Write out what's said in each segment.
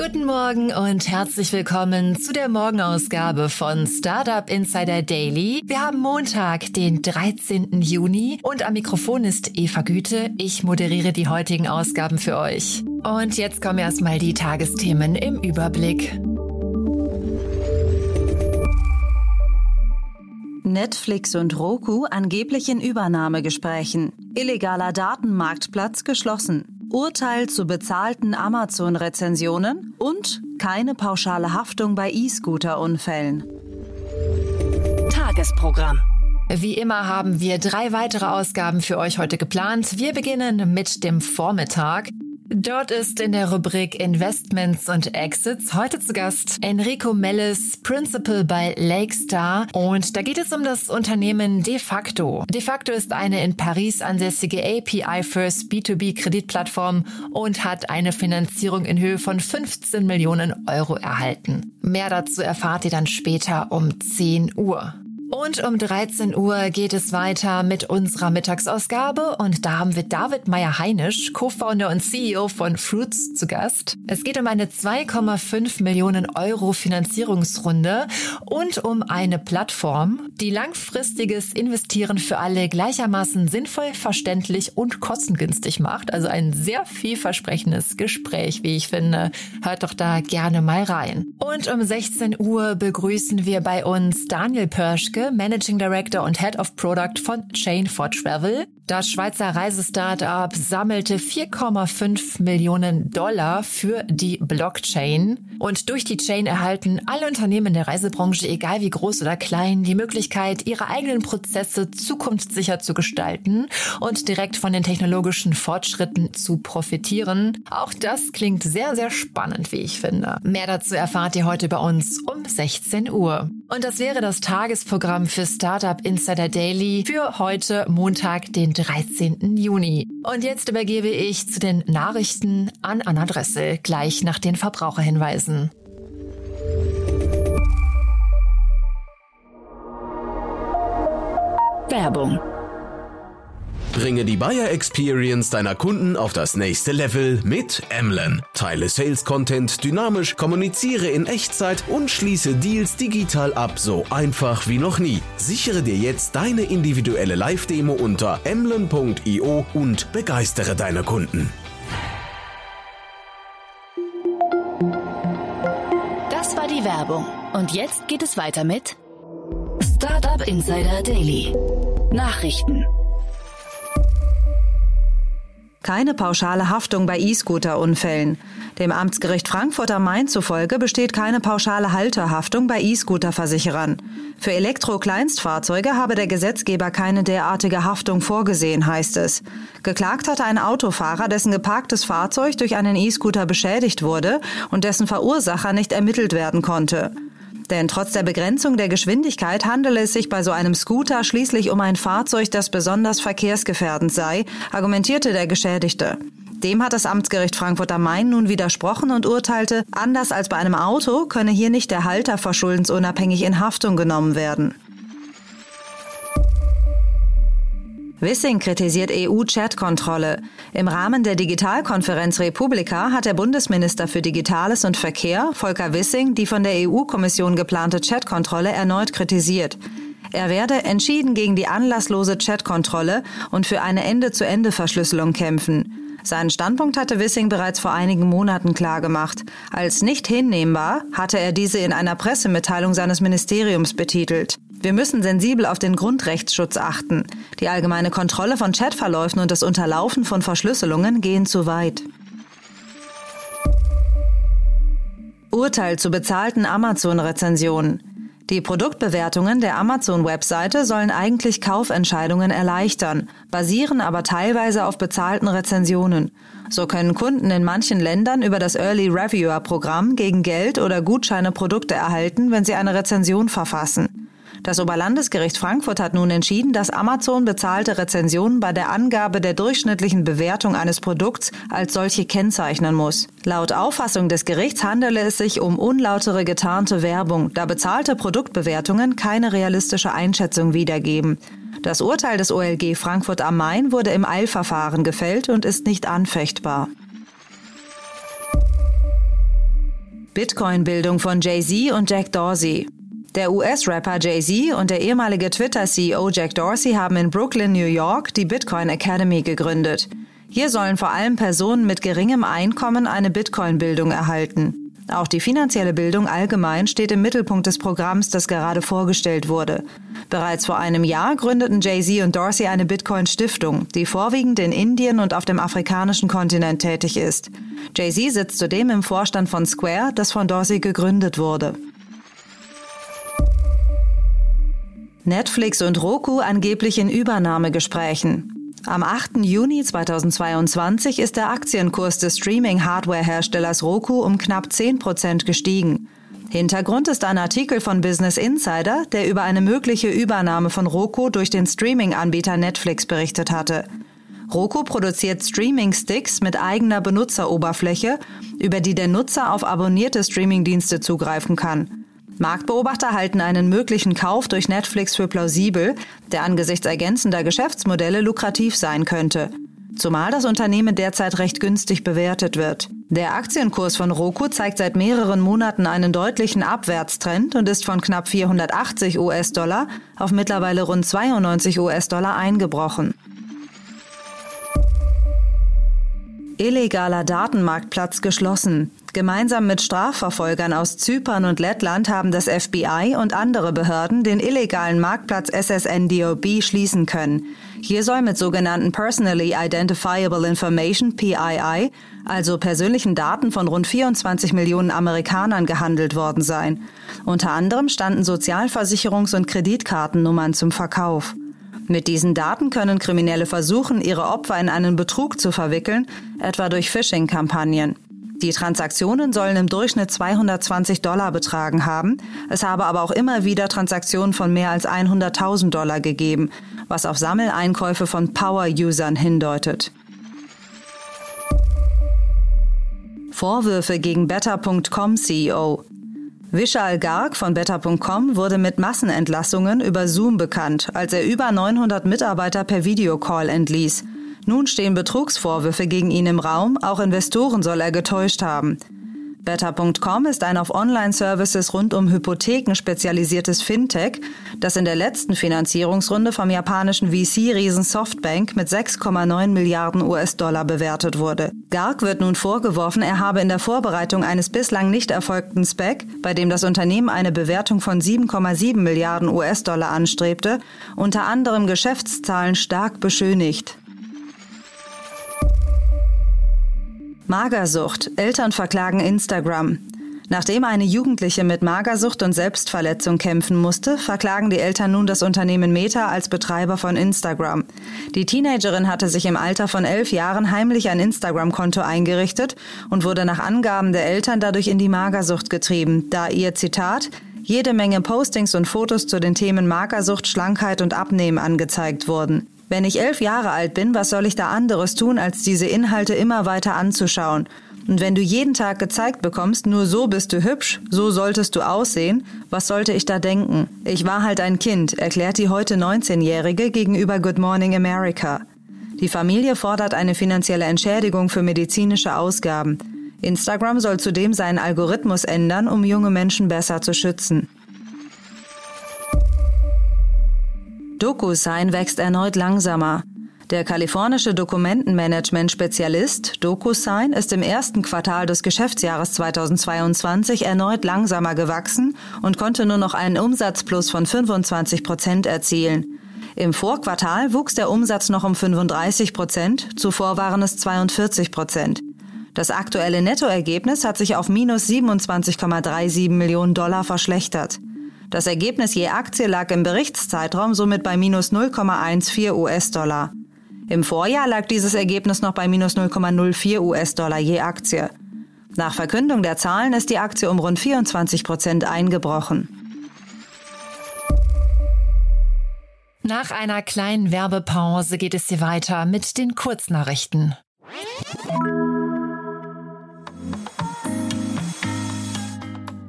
Guten Morgen und herzlich willkommen zu der Morgenausgabe von Startup Insider Daily. Wir haben Montag, den 13. Juni und am Mikrofon ist Eva Güte. Ich moderiere die heutigen Ausgaben für euch. Und jetzt kommen erstmal die Tagesthemen im Überblick. Netflix und Roku angeblich in Übernahmegesprächen. Illegaler Datenmarktplatz geschlossen. Urteil zu bezahlten Amazon-Rezensionen und keine pauschale Haftung bei E-Scooter-Unfällen. Tagesprogramm. Wie immer haben wir drei weitere Ausgaben für euch heute geplant. Wir beginnen mit dem Vormittag. Dort ist in der Rubrik Investments und Exits heute zu Gast Enrico Mellis, Principal bei Lakestar. Und da geht es um das Unternehmen De facto. De facto ist eine in Paris ansässige API-First B2B-Kreditplattform und hat eine Finanzierung in Höhe von 15 Millionen Euro erhalten. Mehr dazu erfahrt ihr dann später um 10 Uhr. Und um 13 Uhr geht es weiter mit unserer Mittagsausgabe und da haben wir David Meyer-Heinisch, Co-Founder und CEO von Fruits zu Gast. Es geht um eine 2,5 Millionen Euro Finanzierungsrunde und um eine Plattform, die langfristiges Investieren für alle gleichermaßen sinnvoll, verständlich und kostengünstig macht. Also ein sehr vielversprechendes Gespräch, wie ich finde. Hört doch da gerne mal rein. Und um 16 Uhr begrüßen wir bei uns Daniel Pörschke, Managing Director und Head of Product von Chain for Travel. Das Schweizer Reisestartup sammelte 4,5 Millionen Dollar für die Blockchain. Und durch die Chain erhalten alle Unternehmen der Reisebranche, egal wie groß oder klein, die Möglichkeit, ihre eigenen Prozesse zukunftssicher zu gestalten und direkt von den technologischen Fortschritten zu profitieren. Auch das klingt sehr, sehr spannend, wie ich finde. Mehr dazu erfahrt ihr heute bei uns um 16 Uhr. Und das wäre das Tagesprogramm für Startup Insider Daily für heute Montag, den 13. Juni. Und jetzt übergebe ich zu den Nachrichten an Anna Dressel, gleich nach den Verbraucherhinweisen. Werbung Bringe die Buyer Experience deiner Kunden auf das nächste Level mit Emlen. Teile Sales Content dynamisch, kommuniziere in Echtzeit und schließe Deals digital ab, so einfach wie noch nie. Sichere dir jetzt deine individuelle Live-Demo unter emlen.io und begeistere deine Kunden. Das war die Werbung. Und jetzt geht es weiter mit Startup Insider Daily. Nachrichten. Keine pauschale Haftung bei E-Scooter-Unfällen. Dem Amtsgericht Frankfurt am Main zufolge besteht keine pauschale Halterhaftung bei E-Scooter-Versicherern. Für Elektro-Kleinstfahrzeuge habe der Gesetzgeber keine derartige Haftung vorgesehen, heißt es. Geklagt hatte ein Autofahrer, dessen geparktes Fahrzeug durch einen E-Scooter beschädigt wurde und dessen Verursacher nicht ermittelt werden konnte. Denn trotz der Begrenzung der Geschwindigkeit handele es sich bei so einem Scooter schließlich um ein Fahrzeug, das besonders verkehrsgefährdend sei, argumentierte der Geschädigte. Dem hat das Amtsgericht Frankfurt am Main nun widersprochen und urteilte, anders als bei einem Auto könne hier nicht der Halter verschuldensunabhängig in Haftung genommen werden. Wissing kritisiert EU-Chat-Kontrolle. Im Rahmen der Digitalkonferenz Republika hat der Bundesminister für Digitales und Verkehr, Volker Wissing, die von der EU-Kommission geplante Chat-Kontrolle erneut kritisiert. Er werde entschieden gegen die anlasslose Chat-Kontrolle und für eine Ende-zu-Ende-Verschlüsselung kämpfen. Seinen Standpunkt hatte Wissing bereits vor einigen Monaten klargemacht. Als nicht hinnehmbar hatte er diese in einer Pressemitteilung seines Ministeriums betitelt. Wir müssen sensibel auf den Grundrechtsschutz achten. Die allgemeine Kontrolle von Chatverläufen und das Unterlaufen von Verschlüsselungen gehen zu weit. Urteil zu bezahlten Amazon-Rezensionen. Die Produktbewertungen der Amazon-Webseite sollen eigentlich Kaufentscheidungen erleichtern, basieren aber teilweise auf bezahlten Rezensionen. So können Kunden in manchen Ländern über das Early Reviewer Programm gegen Geld oder Gutscheine Produkte erhalten, wenn sie eine Rezension verfassen. Das Oberlandesgericht Frankfurt hat nun entschieden, dass Amazon bezahlte Rezensionen bei der Angabe der durchschnittlichen Bewertung eines Produkts als solche kennzeichnen muss. Laut Auffassung des Gerichts handele es sich um unlautere getarnte Werbung, da bezahlte Produktbewertungen keine realistische Einschätzung wiedergeben. Das Urteil des OLG Frankfurt am Main wurde im Eilverfahren gefällt und ist nicht anfechtbar. Bitcoin-Bildung von Jay-Z und Jack Dorsey. Der US-Rapper Jay-Z und der ehemalige Twitter-CEO Jack Dorsey haben in Brooklyn, New York, die Bitcoin Academy gegründet. Hier sollen vor allem Personen mit geringem Einkommen eine Bitcoin-Bildung erhalten. Auch die finanzielle Bildung allgemein steht im Mittelpunkt des Programms, das gerade vorgestellt wurde. Bereits vor einem Jahr gründeten Jay-Z und Dorsey eine Bitcoin-Stiftung, die vorwiegend in Indien und auf dem afrikanischen Kontinent tätig ist. Jay-Z sitzt zudem im Vorstand von Square, das von Dorsey gegründet wurde. Netflix und Roku angeblich in Übernahmegesprächen. Am 8. Juni 2022 ist der Aktienkurs des Streaming-Hardware-Herstellers Roku um knapp 10 Prozent gestiegen. Hintergrund ist ein Artikel von Business Insider, der über eine mögliche Übernahme von Roku durch den Streaming-Anbieter Netflix berichtet hatte. Roku produziert Streaming-Sticks mit eigener Benutzeroberfläche, über die der Nutzer auf abonnierte Streaming-Dienste zugreifen kann. Marktbeobachter halten einen möglichen Kauf durch Netflix für plausibel, der angesichts ergänzender Geschäftsmodelle lukrativ sein könnte. Zumal das Unternehmen derzeit recht günstig bewertet wird. Der Aktienkurs von Roku zeigt seit mehreren Monaten einen deutlichen Abwärtstrend und ist von knapp 480 US-Dollar auf mittlerweile rund 92 US-Dollar eingebrochen. Illegaler Datenmarktplatz geschlossen. Gemeinsam mit Strafverfolgern aus Zypern und Lettland haben das FBI und andere Behörden den illegalen Marktplatz SSNDOB schließen können. Hier soll mit sogenannten Personally Identifiable Information PII, also persönlichen Daten von rund 24 Millionen Amerikanern gehandelt worden sein. Unter anderem standen Sozialversicherungs- und Kreditkartennummern zum Verkauf. Mit diesen Daten können Kriminelle versuchen, ihre Opfer in einen Betrug zu verwickeln, etwa durch Phishing-Kampagnen. Die Transaktionen sollen im Durchschnitt 220 Dollar betragen haben. Es habe aber auch immer wieder Transaktionen von mehr als 100.000 Dollar gegeben, was auf Sammeleinkäufe von Power-Usern hindeutet. Vorwürfe gegen Better.com CEO. Vishal Garg von Better.com wurde mit Massenentlassungen über Zoom bekannt, als er über 900 Mitarbeiter per Videocall entließ. Nun stehen Betrugsvorwürfe gegen ihn im Raum, auch Investoren soll er getäuscht haben. Better.com ist ein auf Online-Services rund um Hypotheken spezialisiertes Fintech, das in der letzten Finanzierungsrunde vom japanischen VC-Riesen Softbank mit 6,9 Milliarden US-Dollar bewertet wurde. Garg wird nun vorgeworfen, er habe in der Vorbereitung eines bislang nicht erfolgten SPEC, bei dem das Unternehmen eine Bewertung von 7,7 Milliarden US-Dollar anstrebte, unter anderem Geschäftszahlen stark beschönigt. Magersucht. Eltern verklagen Instagram. Nachdem eine Jugendliche mit Magersucht und Selbstverletzung kämpfen musste, verklagen die Eltern nun das Unternehmen Meta als Betreiber von Instagram. Die Teenagerin hatte sich im Alter von elf Jahren heimlich ein Instagram-Konto eingerichtet und wurde nach Angaben der Eltern dadurch in die Magersucht getrieben, da ihr Zitat jede Menge Postings und Fotos zu den Themen Magersucht, Schlankheit und Abnehmen angezeigt wurden. Wenn ich elf Jahre alt bin, was soll ich da anderes tun, als diese Inhalte immer weiter anzuschauen? Und wenn du jeden Tag gezeigt bekommst, nur so bist du hübsch, so solltest du aussehen, was sollte ich da denken? Ich war halt ein Kind, erklärt die heute 19-Jährige gegenüber Good Morning America. Die Familie fordert eine finanzielle Entschädigung für medizinische Ausgaben. Instagram soll zudem seinen Algorithmus ändern, um junge Menschen besser zu schützen. DocuSign wächst erneut langsamer. Der kalifornische Dokumentenmanagement-Spezialist DocuSign ist im ersten Quartal des Geschäftsjahres 2022 erneut langsamer gewachsen und konnte nur noch einen Umsatzplus von 25 Prozent erzielen. Im Vorquartal wuchs der Umsatz noch um 35 Prozent, zuvor waren es 42 Prozent. Das aktuelle Nettoergebnis hat sich auf minus 27,37 Millionen Dollar verschlechtert. Das Ergebnis je Aktie lag im Berichtszeitraum somit bei minus 0,14 US-Dollar. Im Vorjahr lag dieses Ergebnis noch bei minus 0,04 US-Dollar je Aktie. Nach Verkündung der Zahlen ist die Aktie um rund 24 Prozent eingebrochen. Nach einer kleinen Werbepause geht es hier weiter mit den Kurznachrichten.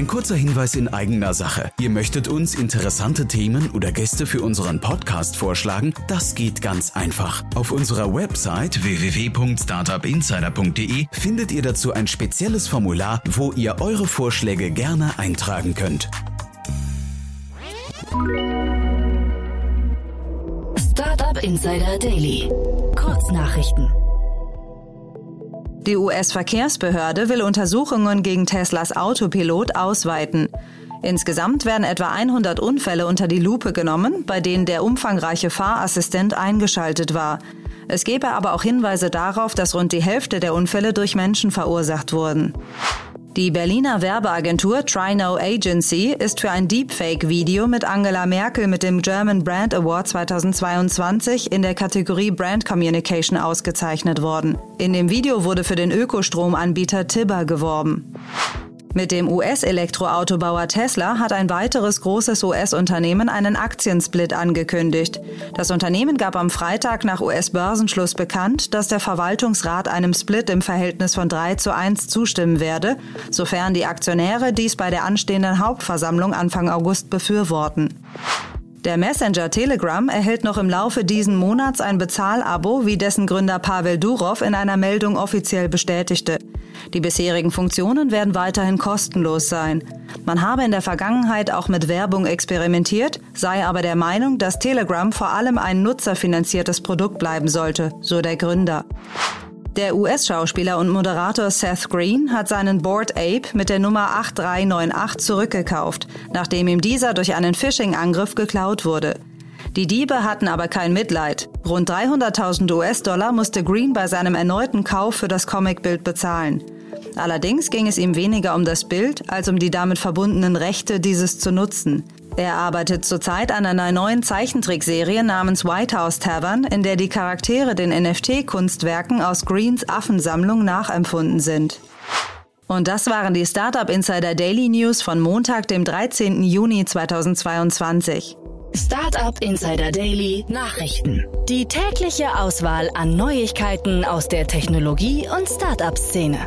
Ein kurzer Hinweis in eigener Sache. Ihr möchtet uns interessante Themen oder Gäste für unseren Podcast vorschlagen? Das geht ganz einfach. Auf unserer Website www.startupinsider.de findet ihr dazu ein spezielles Formular, wo ihr eure Vorschläge gerne eintragen könnt. Startup Insider Daily. Kurznachrichten. Die US-Verkehrsbehörde will Untersuchungen gegen Teslas Autopilot ausweiten. Insgesamt werden etwa 100 Unfälle unter die Lupe genommen, bei denen der umfangreiche Fahrassistent eingeschaltet war. Es gebe aber auch Hinweise darauf, dass rund die Hälfte der Unfälle durch Menschen verursacht wurden. Die Berliner Werbeagentur Trino Agency ist für ein Deepfake-Video mit Angela Merkel mit dem German Brand Award 2022 in der Kategorie Brand Communication ausgezeichnet worden. In dem Video wurde für den Ökostromanbieter Tibber geworben. Mit dem US-Elektroautobauer Tesla hat ein weiteres großes US-Unternehmen einen Aktiensplit angekündigt. Das Unternehmen gab am Freitag nach US-Börsenschluss bekannt, dass der Verwaltungsrat einem Split im Verhältnis von 3 zu 1 zustimmen werde, sofern die Aktionäre dies bei der anstehenden Hauptversammlung Anfang August befürworten. Der Messenger Telegram erhält noch im Laufe diesen Monats ein Bezahlabo, wie dessen Gründer Pavel Durov in einer Meldung offiziell bestätigte. Die bisherigen Funktionen werden weiterhin kostenlos sein. Man habe in der Vergangenheit auch mit Werbung experimentiert, sei aber der Meinung, dass Telegram vor allem ein nutzerfinanziertes Produkt bleiben sollte, so der Gründer. Der US-Schauspieler und Moderator Seth Green hat seinen Board Ape mit der Nummer 8398 zurückgekauft, nachdem ihm dieser durch einen Phishing-Angriff geklaut wurde. Die Diebe hatten aber kein Mitleid. Rund 300.000 US-Dollar musste Green bei seinem erneuten Kauf für das Comicbild bezahlen. Allerdings ging es ihm weniger um das Bild als um die damit verbundenen Rechte, dieses zu nutzen. Er arbeitet zurzeit an einer neuen Zeichentrickserie namens White House Tavern, in der die Charaktere den NFT-Kunstwerken aus Greens Affensammlung nachempfunden sind. Und das waren die Startup Insider Daily News von Montag, dem 13. Juni 2022. Startup Insider Daily Nachrichten. Die tägliche Auswahl an Neuigkeiten aus der Technologie- und Startup-Szene.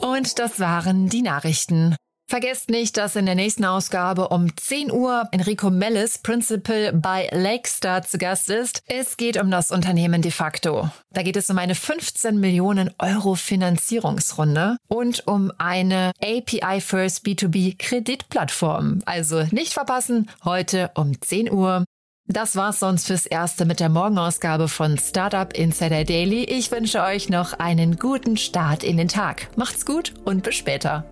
Und das waren die Nachrichten. Vergesst nicht, dass in der nächsten Ausgabe um 10 Uhr Enrico Mellis, Principal bei Lakestar, zu Gast ist. Es geht um das Unternehmen de facto. Da geht es um eine 15 Millionen Euro Finanzierungsrunde und um eine API First B2B Kreditplattform. Also nicht verpassen, heute um 10 Uhr. Das war's sonst fürs Erste mit der Morgenausgabe von Startup Insider Daily. Ich wünsche euch noch einen guten Start in den Tag. Macht's gut und bis später.